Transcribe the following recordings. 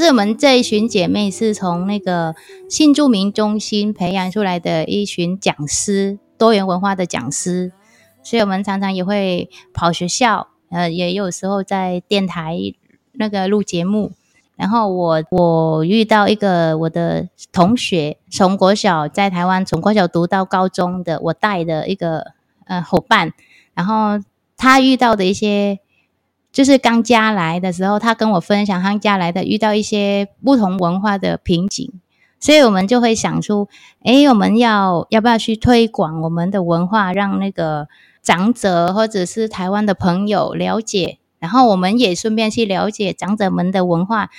是我们这一群姐妹是从那个新住民中心培养出来的一群讲师，多元文化的讲师，所以我们常常也会跑学校，呃，也有时候在电台那个录节目。然后我我遇到一个我的同学，从国小在台湾，从国小读到高中的，我带的一个呃伙伴，然后他遇到的一些。就是刚加来的时候，他跟我分享他加来的遇到一些不同文化的瓶颈，所以我们就会想出，诶，我们要要不要去推广我们的文化，让那个长者或者是台湾的朋友了解，然后我们也顺便去了解长者们的文化，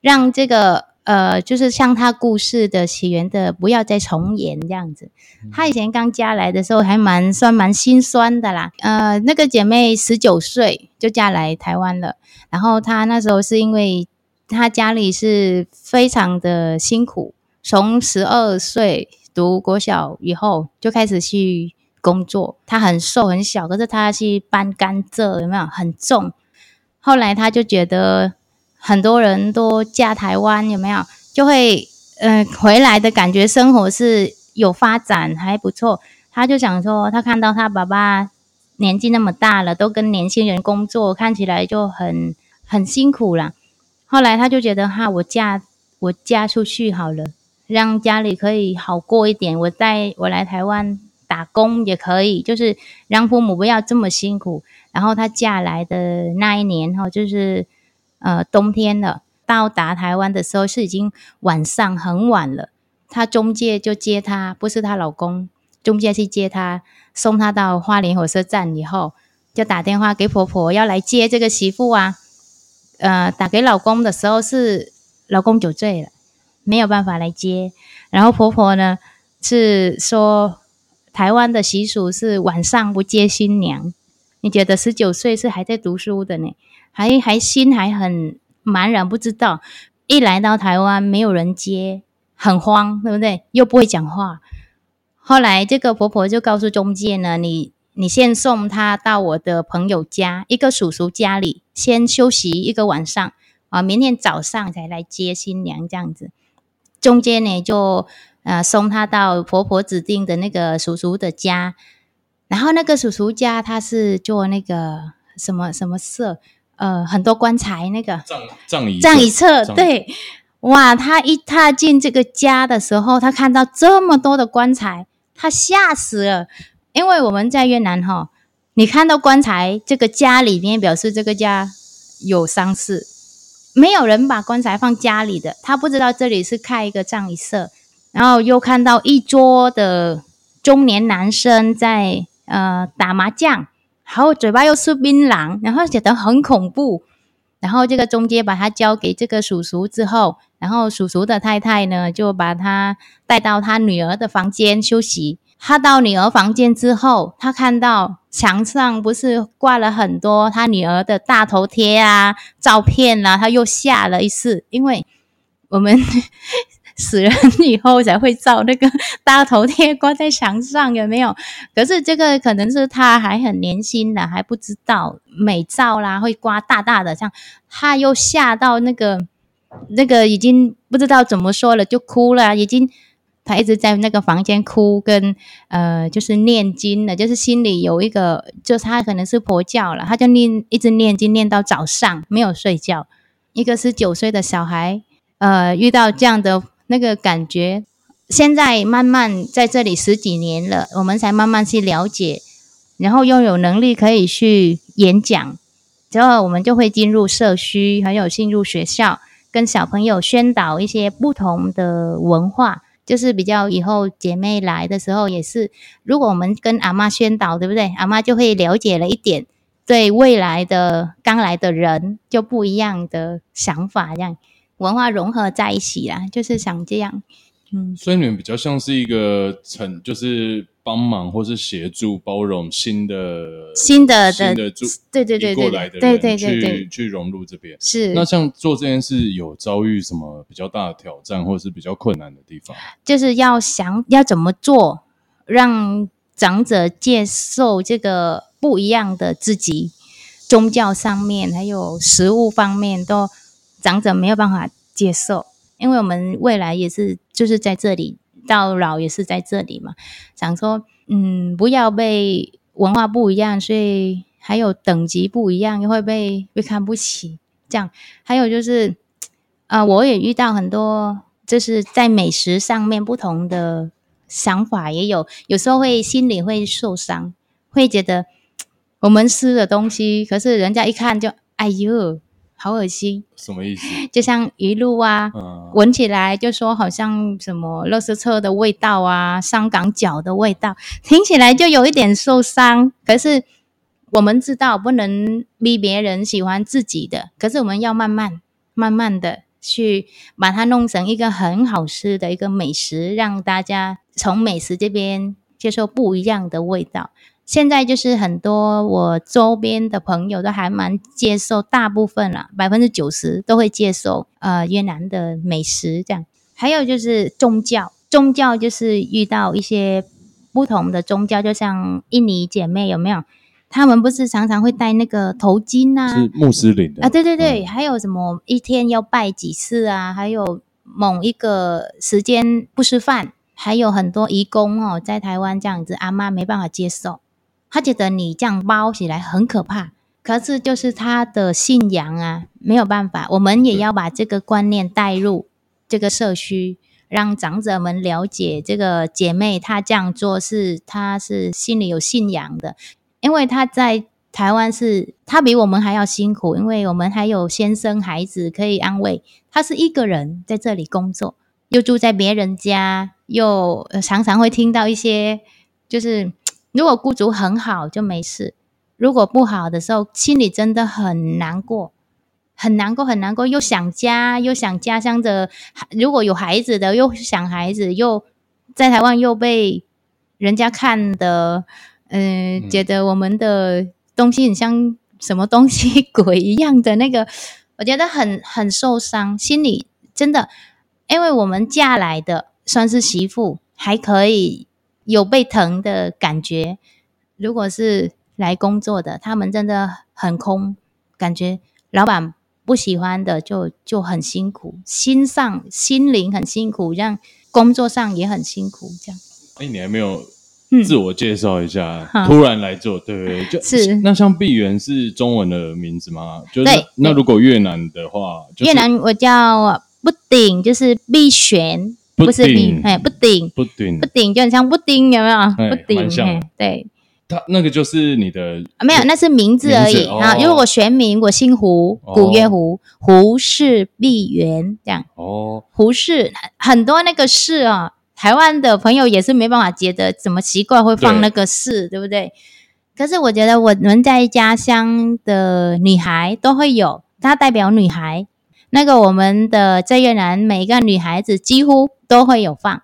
让这个。呃，就是像他故事的起源的，不要再重演这样子。他以前刚嫁来的时候还蛮算蛮心酸的啦。呃，那个姐妹十九岁就嫁来台湾了，然后她那时候是因为她家里是非常的辛苦，从十二岁读国小以后就开始去工作。她很瘦很小，可是她去搬甘蔗，有没有很重？后来她就觉得。很多人都嫁台湾，有没有？就会嗯、回来的感觉，生活是有发展，还不错。他就想说，他看到他爸爸年纪那么大了，都跟年轻人工作，看起来就很很辛苦了。后来他就觉得，哈，我嫁我嫁出去好了，让家里可以好过一点。我带我来台湾打工也可以，就是让父母不要这么辛苦。然后他嫁来的那一年哈，就是。呃，冬天了，到达台湾的时候是已经晚上很晚了。她中介就接她，不是她老公，中介去接她，送她到花莲火车站以后，就打电话给婆婆要来接这个媳妇啊。呃，打给老公的时候是老公酒醉了，没有办法来接。然后婆婆呢是说，台湾的习俗是晚上不接新娘。你觉得十九岁是还在读书的呢？还还心还很茫然，不知道。一来到台湾，没有人接，很慌，对不对？又不会讲话。后来这个婆婆就告诉中介呢：“你你先送她到我的朋友家，一个叔叔家里，先休息一个晚上啊，明天早上才来接新娘。”这样子，中介呢就呃送她到婆婆指定的那个叔叔的家。然后那个叔叔家他是做那个什么什么社。呃，很多棺材那个葬葬仪葬仪册，对，哇，他一踏进这个家的时候，他看到这么多的棺材，他吓死了。因为我们在越南哈，你看到棺材，这个家里面表示这个家有丧事，没有人把棺材放家里的，他不知道这里是开一个葬仪社。然后又看到一桌的中年男生在呃打麻将。然后嘴巴又吃槟榔，然后觉得很恐怖。然后这个中介把他交给这个叔叔之后，然后叔叔的太太呢就把他带到他女儿的房间休息。他到女儿房间之后，他看到墙上不是挂了很多他女儿的大头贴啊、照片啊，他又吓了一次，因为我们。死人 以后才会照那个 大头贴 挂在墙上，有没有？可是这个可能是他还很年轻的，还不知道美照啦会挂大大的，这样他又吓到那个那个已经不知道怎么说了，就哭了，已经他一直在那个房间哭，跟呃就是念经了，就是心里有一个，就是他可能是佛教了，他就念一直念经念到早上没有睡觉。一个是九岁的小孩，呃，遇到这样的。那个感觉，现在慢慢在这里十几年了，我们才慢慢去了解，然后又有能力可以去演讲，之后我们就会进入社区，还有进入学校，跟小朋友宣导一些不同的文化，就是比较以后姐妹来的时候也是，如果我们跟阿妈宣导，对不对？阿妈就会了解了一点，对未来的刚来的人就不一样的想法，这样。文化融合在一起啦，就是想这样，嗯，所以你们比较像是一个成，就是帮忙或是协助包容新的新的新的住，对对对对过来的对对对对去去融入这边。是那像做这件事有遭遇什么比较大的挑战，或者是比较困难的地方？就是要想要怎么做，让长者接受这个不一样的自己，宗教上面还有食物方面都。长者没有办法接受，因为我们未来也是就是在这里到老也是在这里嘛，想说嗯不要被文化不一样，所以还有等级不一样，又会被被看不起。这样还有就是啊、我也遇到很多就是在美食上面不同的想法，也有有时候会心里会受伤，会觉得。我们吃的东西，可是人家一看就，哎呦，好恶心！什么意思？就像鱼露啊，嗯、闻起来就说好像什么垃圾车的味道啊，香港脚的味道，听起来就有一点受伤。可是我们知道不能逼别人喜欢自己的，可是我们要慢慢、慢慢的去把它弄成一个很好吃的一个美食，让大家从美食这边接受不一样的味道。现在就是很多我周边的朋友都还蛮接受，大部分啦，百分之九十都会接受呃越南的美食这样。还有就是宗教，宗教就是遇到一些不同的宗教，就像印尼姐妹有没有？他们不是常常会戴那个头巾啊？是穆斯林的啊？对对对，嗯、还有什么一天要拜几次啊？还有某一个时间不吃饭，还有很多移工哦，在台湾这样子，阿妈没办法接受。他觉得你这样包起来很可怕，可是就是他的信仰啊，没有办法。我们也要把这个观念带入这个社区，让长者们了解这个姐妹她这样做是她是心里有信仰的，因为她在台湾是她比我们还要辛苦，因为我们还有先生孩子可以安慰，她是一个人在这里工作，又住在别人家，又常常会听到一些就是。如果雇主很好就没事，如果不好的时候，心里真的很难过，很难过，很难过，又想家，又想家乡的。如果有孩子的，又想孩子，又在台湾又被人家看的，呃、嗯，觉得我们的东西很像什么东西 鬼一样的那个，我觉得很很受伤，心里真的，因为我们嫁来的算是媳妇，还可以。有被疼的感觉，如果是来工作的，他们真的很空，感觉老板不喜欢的就就很辛苦，心上心灵很辛苦，这样工作上也很辛苦，这样。哎，你还没有自我介绍一下，嗯、突然来做，对不对？就是那像碧园是中文的名字吗？就是那如果越南的话，越南我叫不顶，就是碧璇。不是饼，哎，布丁，布丁，布丁就很像布丁，有没有？布丁，对，他那个就是你的，没有，那是名字而已啊。因为我全名，我姓胡，古月胡，胡氏碧园这样。哦，胡氏很多那个氏啊，台湾的朋友也是没办法觉得怎么奇怪会放那个氏，对不对？可是我觉得我们在家乡的女孩都会有，它代表女孩。那个我们的在越南每一个女孩子几乎都会有放，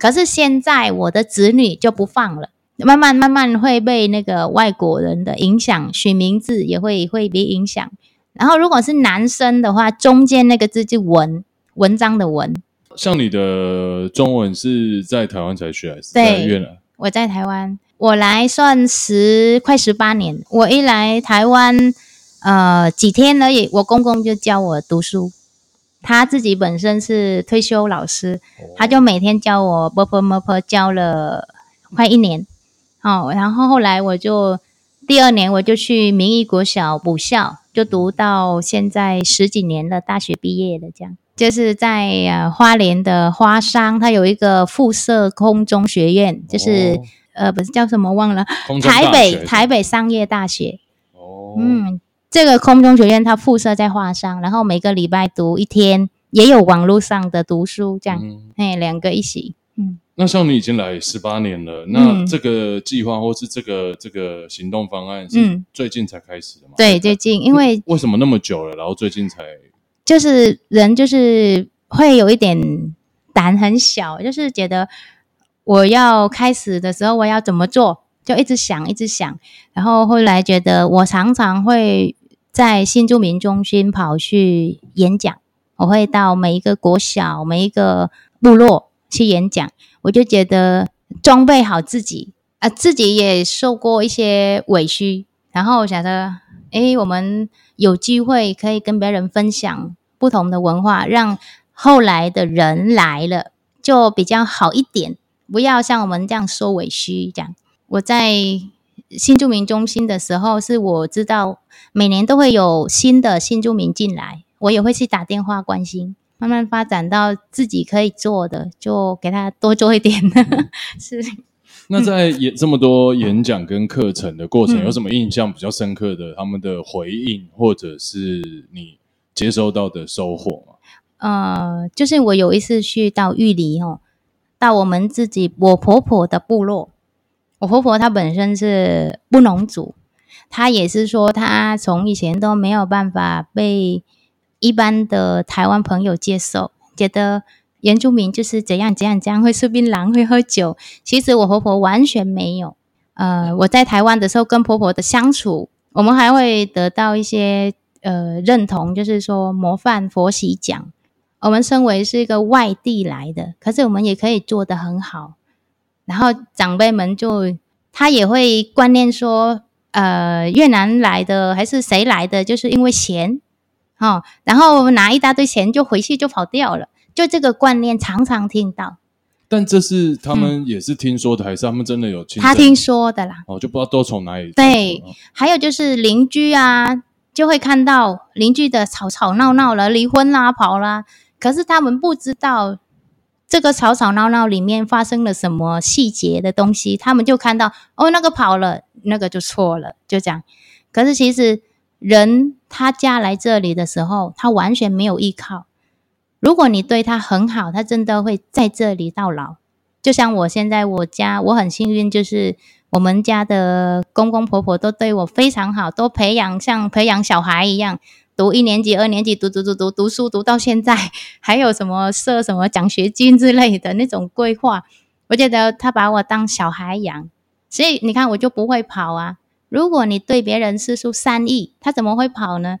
可是现在我的子女就不放了，慢慢慢慢会被那个外国人的影响，取名字也会会被影响。然后如果是男生的话，中间那个字就文，文章的文。像你的中文是在台湾才学还是在越南？我在台湾，我来算十快十八年，我一来台湾。呃，几天而已，我公公就教我读书。他自己本身是退休老师，他就每天教我 ㄅㄆ 摸摸，教了快一年。哦，然后后来我就第二年我就去民意国小补校，就读到现在十几年了，大学毕业了。这样就是在呃花莲的花商，他有一个附设空中学院，就是、哦、呃不是叫什么忘了，台北台北商业大学。哦，嗯。这个空中学院它附设在华商，然后每个礼拜读一天，也有网络上的读书，这样，哎、嗯，两个一起。嗯，那像你已经来十八年了，那这个计划或是这个这个行动方案是最近才开始的吗？嗯、对，最近，因为为什么那么久了，然后最近才？就是人就是会有一点胆很小，就是觉得我要开始的时候我要怎么做，就一直想，一直想，然后后来觉得我常常会。在新住民中心跑去演讲，我会到每一个国小、每一个部落去演讲。我就觉得装备好自己啊，自己也受过一些委屈，然后我想着，诶，我们有机会可以跟别人分享不同的文化，让后来的人来了就比较好一点，不要像我们这样说委屈这样。我在新住民中心的时候，是我知道每年都会有新的新住民进来，我也会去打电话关心，慢慢发展到自己可以做的，就给他多做一点。是。那在演这么多演讲跟课程的过程，嗯、有什么印象比较深刻的？他们的回应，或者是你接收到的收获吗？呃，就是我有一次去到玉里哦，到我们自己我婆婆的部落。我婆婆她本身是布农族，她也是说她从以前都没有办法被一般的台湾朋友接受，觉得。原住民就是怎样怎样怎样，会吃槟榔，会喝酒。其实我婆婆完全没有。呃，我在台湾的时候跟婆婆的相处，我们还会得到一些呃认同，就是说模范佛喜奖。我们身为是一个外地来的，可是我们也可以做得很好。然后长辈们就他也会观念说，呃，越南来的还是谁来的，就是因为钱，哦，然后拿一大堆钱就回去就跑掉了。就这个观念常常听到，但这是他们也是听说的，嗯、还是他们真的有听？他听说的啦，哦，就不知道都从哪里。对，还有就是邻居啊，就会看到邻居的吵吵闹闹了，离婚啦、跑啦，可是他们不知道这个吵吵闹闹里面发生了什么细节的东西，他们就看到哦，那个跑了，那个就错了，就这样。可是其实人他嫁来这里的时候，他完全没有依靠。如果你对他很好，他真的会在这里到老。就像我现在我家，我很幸运，就是我们家的公公婆婆都对我非常好，都培养像培养小孩一样，读一年级、二年级，读读读读读书，读到现在，还有什么设什么奖学金之类的那种规划。我觉得他把我当小孩养，所以你看我就不会跑啊。如果你对别人释出善意，他怎么会跑呢？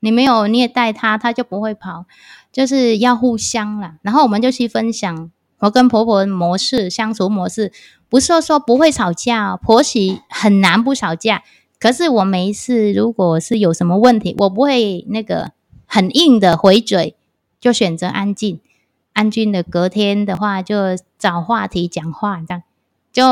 你没有虐待他，他就不会跑。就是要互相啦，然后我们就去分享我跟婆婆模式相处模式，不是说不会吵架，婆媳很难不吵架。可是我每一次如果是有什么问题，我不会那个很硬的回嘴，就选择安静，安静的隔天的话就找话题讲话这样。就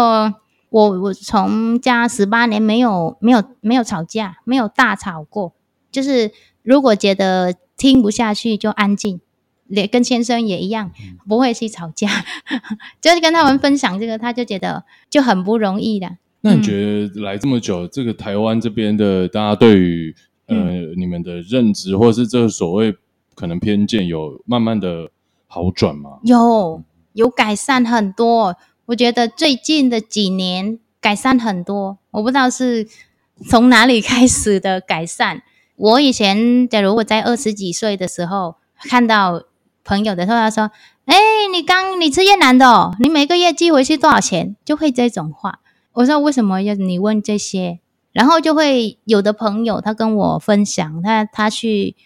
我我从家十八年没有没有没有吵架，没有大吵过，就是如果觉得。听不下去就安静，也跟先生也一样，不会去吵架，就是跟他们分享这个，他就觉得就很不容易的。那你觉得来这么久，这个台湾这边的大家对于呃你们的认知，或是这所谓可能偏见，有慢慢的好转吗？有，有改善很多。我觉得最近的几年改善很多，我不知道是从哪里 开始的改善。我以前，假如我在二十几岁的时候看到朋友的时候，他说：“哎，你刚你吃越南的哦，你每个月寄回去多少钱？”就会这种话。我说：“为什么要你问这些？”然后就会有的朋友他跟我分享，他他去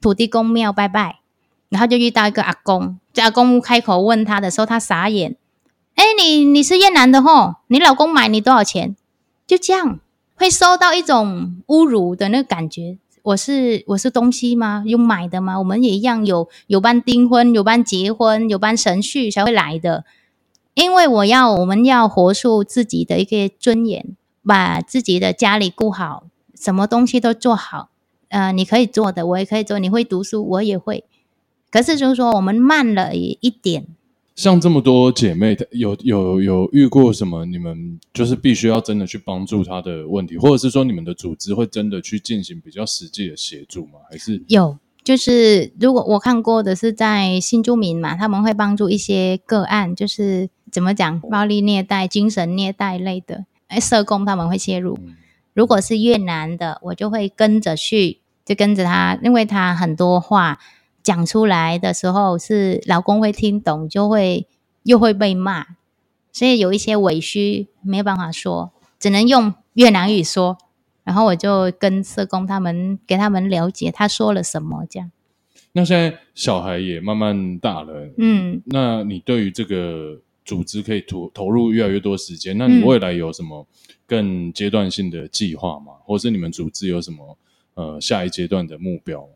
土地公庙拜拜，然后就遇到一个阿公，这阿公开口问他的时候，他傻眼：“哎，你你是越南的吼？你老公买你多少钱？”就这样会受到一种侮辱的那个感觉。我是我是东西吗？用买的吗？我们也一样有有办订婚，有办结婚，有办神序才会来的。因为我要我们要活出自己的一个尊严，把自己的家里顾好，什么东西都做好。呃，你可以做的，我也可以做。你会读书，我也会。可是就是说，我们慢了一点。像这么多姐妹，有有有遇过什么？你们就是必须要真的去帮助她的问题，或者是说你们的组织会真的去进行比较实际的协助吗？还是有？就是如果我看过的是在新住民嘛，他们会帮助一些个案，就是怎么讲，暴力虐待、精神虐待类的，哎，社工他们会介入。如果是越南的，我就会跟着去，就跟着他，因为他很多话。讲出来的时候是老公会听懂，就会又会被骂，所以有一些委屈没有办法说，只能用越南语说。然后我就跟社工他们给他们了解他说了什么，这样。那现在小孩也慢慢大了，嗯，那你对于这个组织可以投投入越来越多时间，那你未来有什么更阶段性的计划吗？或是你们组织有什么呃下一阶段的目标吗？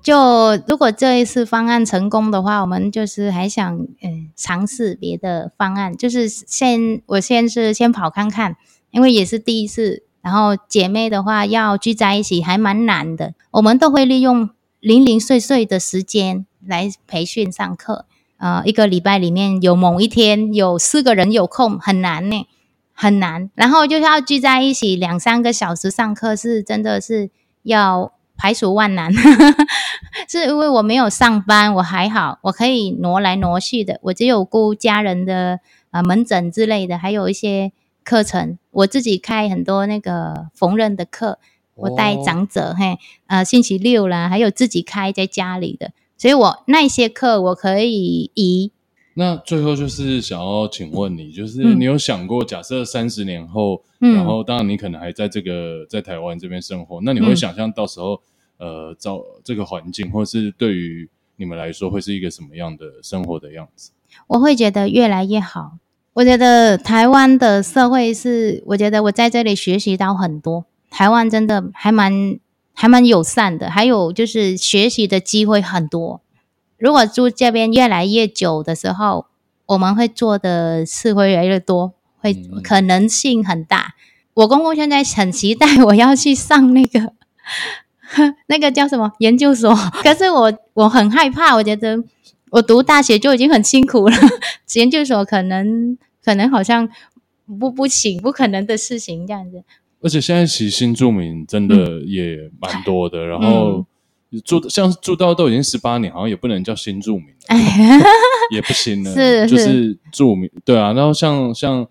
就如果这一次方案成功的话，我们就是还想嗯尝试别的方案，就是先我先是先跑看看，因为也是第一次。然后姐妹的话要聚在一起还蛮难的，我们都会利用零零碎碎的时间来培训上课。呃，一个礼拜里面有某一天有四个人有空，很难呢，很难。然后就是要聚在一起两三个小时上课，是真的是要。排除万难，是因为我没有上班，我还好，我可以挪来挪去的。我只有顾家人的啊、呃、门诊之类的，还有一些课程，我自己开很多那个缝纫的课，我带长者、哦、嘿，呃，星期六啦，还有自己开在家里的，所以我那些课我可以移。那最后就是想要请问你，就是你有想过，假设三十年后，嗯，然后当然你可能还在这个在台湾这边生活，那你会想象到时候，嗯、呃，找这个环境，或是对于你们来说，会是一个什么样的生活的样子？我会觉得越来越好。我觉得台湾的社会是，我觉得我在这里学习到很多，台湾真的还蛮还蛮友善的，还有就是学习的机会很多。如果住这边越来越久的时候，我们会做的事会越来越多，会可能性很大。我公公现在很期待我要去上那个 那个叫什么研究所，可是我我很害怕，我觉得我读大学就已经很辛苦了，研究所可能可能好像不不行，不可能的事情这样子。而且现在其实新住民真的也蛮多的，嗯、然后。住像住到都已经十八年，好像也不能叫新住民，也不行了，是就是住民对啊。然后像像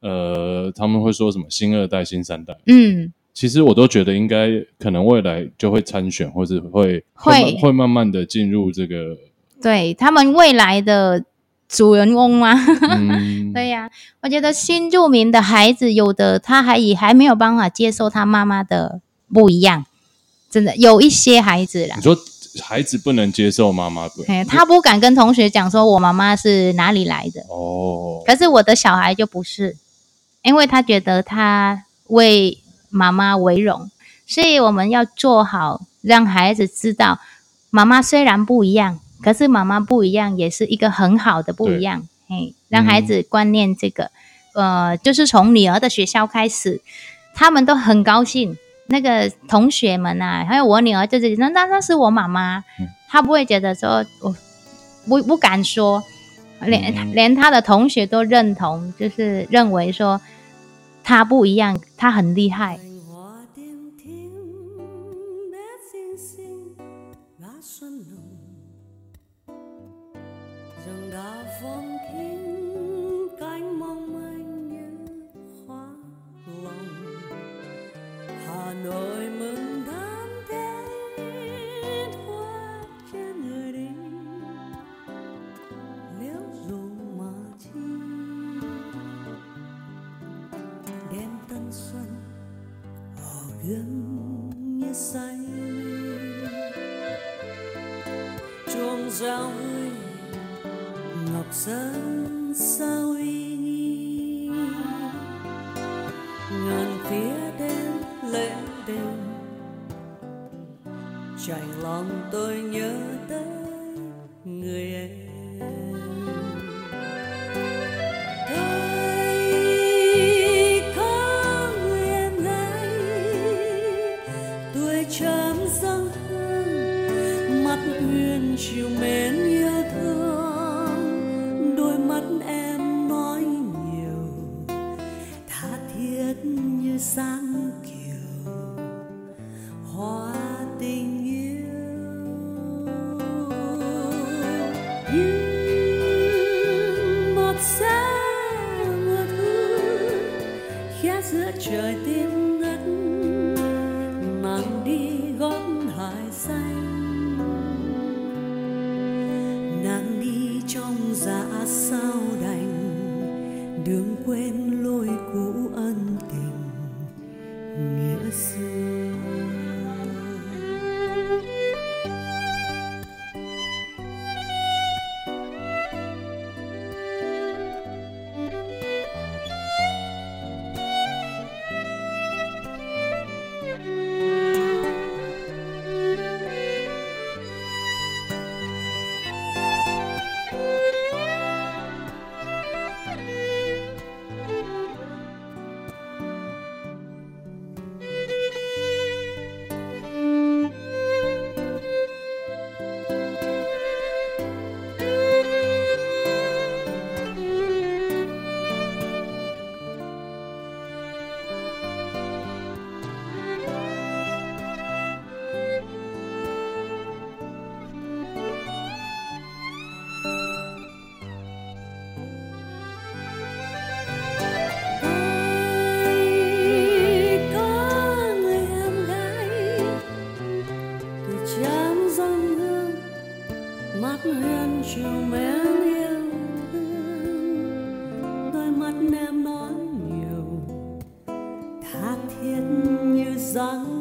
呃，他们会说什么新二代、新三代，嗯，其实我都觉得应该可能未来就会参选，或者会会会慢慢的进入这个，对他们未来的主人翁吗？嗯、对呀、啊，我觉得新住民的孩子有的他还也还没有办法接受他妈妈的不一样。真的有一些孩子啦，你说孩子不能接受妈妈不？他不敢跟同学讲说，我妈妈是哪里来的哦。可是我的小孩就不是，因为他觉得他为妈妈为荣，所以我们要做好让孩子知道，妈妈虽然不一样，可是妈妈不一样，也是一个很好的不一样。嘿，让孩子观念这个，呃，就是从女儿的学校开始，他们都很高兴。那个同学们啊，还有我女儿，就是那那那是我妈妈，她不会觉得说我，不不敢说，连连她的同学都认同，就是认为说她不一样，她很厉害。让大风停。chạnh lòng tôi nhớ tới người em. Thầy có người em gái tuổi trầm dâng hương, mắt uyên chiều mến đường quen lối cũ ân tình nghĩa xưa. 세상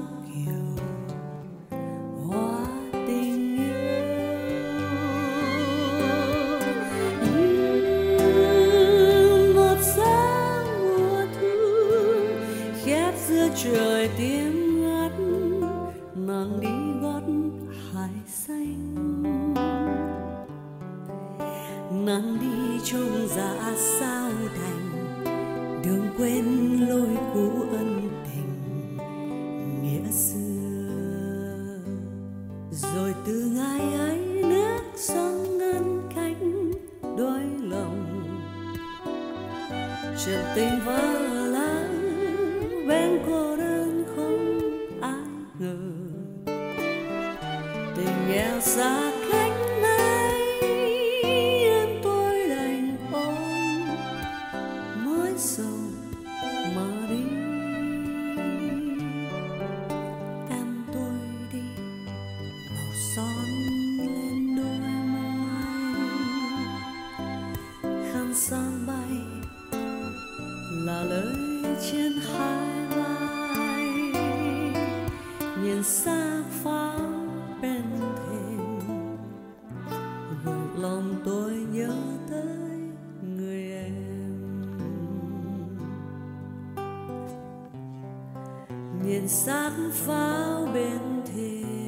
nhìn xác pháo bên thềm.